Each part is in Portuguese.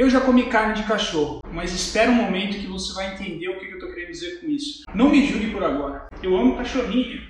Eu já comi carne de cachorro, mas espera um momento que você vai entender o que eu estou querendo dizer com isso. Não me julgue por agora. Eu amo cachorrinho.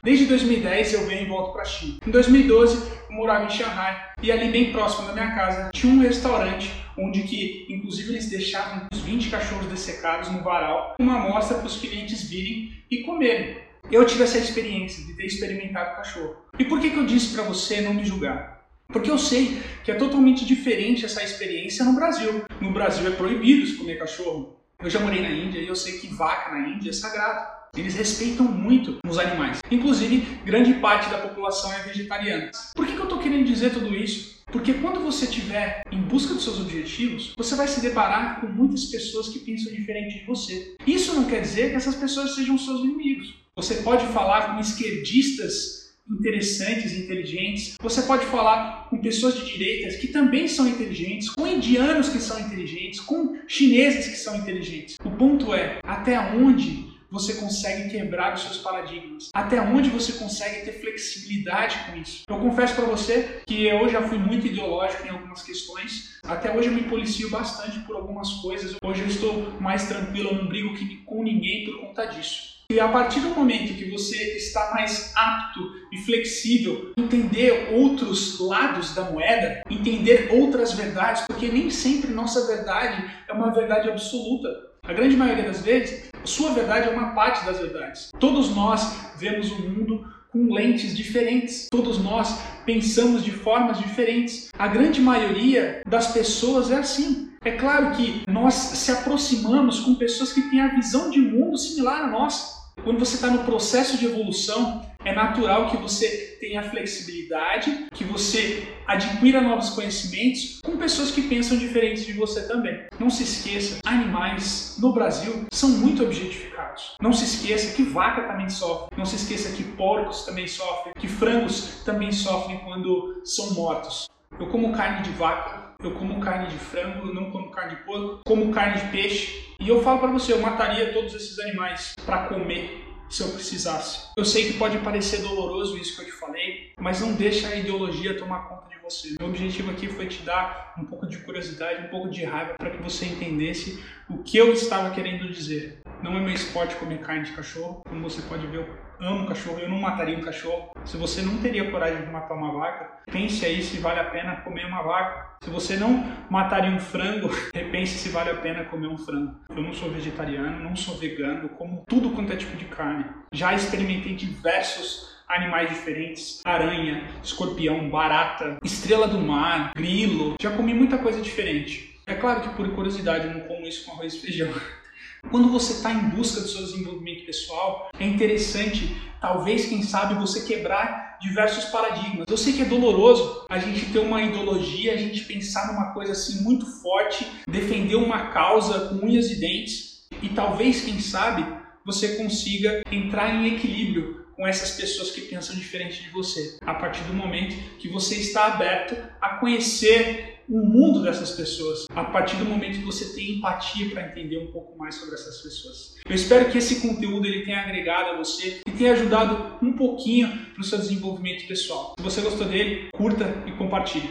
Desde 2010 eu venho e volto para a China. Em 2012 eu morava em Shanghai e ali bem próximo da minha casa tinha um restaurante onde que inclusive eles deixavam uns 20 cachorros dessecados no varal, uma amostra para os clientes virem e comerem. Eu tive essa experiência de ter experimentado cachorro. E por que, que eu disse para você não me julgar? Porque eu sei que é totalmente diferente essa experiência no Brasil. No Brasil é proibido se comer cachorro. Eu já morei na Índia e eu sei que vaca na Índia é sagrado. Eles respeitam muito os animais. Inclusive, grande parte da população é vegetariana. Por que, que eu estou querendo dizer tudo isso? Porque quando você estiver em busca dos seus objetivos, você vai se deparar com muitas pessoas que pensam diferente de você. Isso não quer dizer que essas pessoas sejam seus inimigos. Você pode falar com esquerdistas interessantes inteligentes. Você pode falar com pessoas de direitas que também são inteligentes, com indianos que são inteligentes, com chineses que são inteligentes. O ponto é até onde você consegue quebrar os seus paradigmas? Até onde você consegue ter flexibilidade com isso? Eu confesso para você que eu já fui muito ideológico em algumas questões. Até hoje eu me policio bastante por algumas coisas. Hoje eu estou mais tranquilo, eu não brigo com ninguém por conta disso. E a partir do momento que você está mais apto e flexível, entender outros lados da moeda, entender outras verdades, porque nem sempre nossa verdade é uma verdade absoluta. A grande maioria das vezes, sua verdade é uma parte das verdades. Todos nós vemos o mundo com lentes diferentes. Todos nós pensamos de formas diferentes. A grande maioria das pessoas é assim. É claro que nós se aproximamos com pessoas que têm a visão de mundo similar a nossa. Quando você está no processo de evolução, é natural que você tenha flexibilidade, que você adquira novos conhecimentos com pessoas que pensam diferentes de você também. Não se esqueça, animais no Brasil são muito objetificados. Não se esqueça que vaca também sofre. Não se esqueça que porcos também sofrem, que frangos também sofrem quando são mortos. Eu como carne de vaca, eu como carne de frango, eu não como carne de porco, como carne de peixe. E eu falo para você, eu mataria todos esses animais para comer se eu precisasse. Eu sei que pode parecer doloroso isso que eu te falei, mas não deixa a ideologia tomar conta de você. Meu objetivo aqui foi te dar um pouco de curiosidade, um pouco de raiva para que você entendesse o que eu estava querendo dizer. Não é meu esporte comer carne de cachorro, como você pode ver, eu amo cachorro, eu não mataria um cachorro. Se você não teria coragem de matar uma vaca, pense aí se vale a pena comer uma vaca. Se você não mataria um frango, repense se vale a pena comer um frango. Eu não sou vegetariano, não sou vegano, como tudo quanto é tipo de carne. Já experimentei diversos animais diferentes, aranha, escorpião, barata, estrela do mar, grilo. Já comi muita coisa diferente. É claro que por curiosidade eu não como isso com arroz e feijão. Quando você está em busca do seu desenvolvimento pessoal, é interessante, talvez, quem sabe, você quebrar diversos paradigmas. Eu sei que é doloroso a gente ter uma ideologia, a gente pensar numa coisa assim muito forte, defender uma causa com unhas e dentes, e talvez, quem sabe, você consiga entrar em equilíbrio com essas pessoas que pensam diferente de você, a partir do momento que você está aberto a conhecer o mundo dessas pessoas, a partir do momento que você tem empatia para entender um pouco mais sobre essas pessoas. Eu espero que esse conteúdo ele tenha agregado a você e tenha ajudado um pouquinho para o seu desenvolvimento pessoal. Se você gostou dele, curta e compartilhe.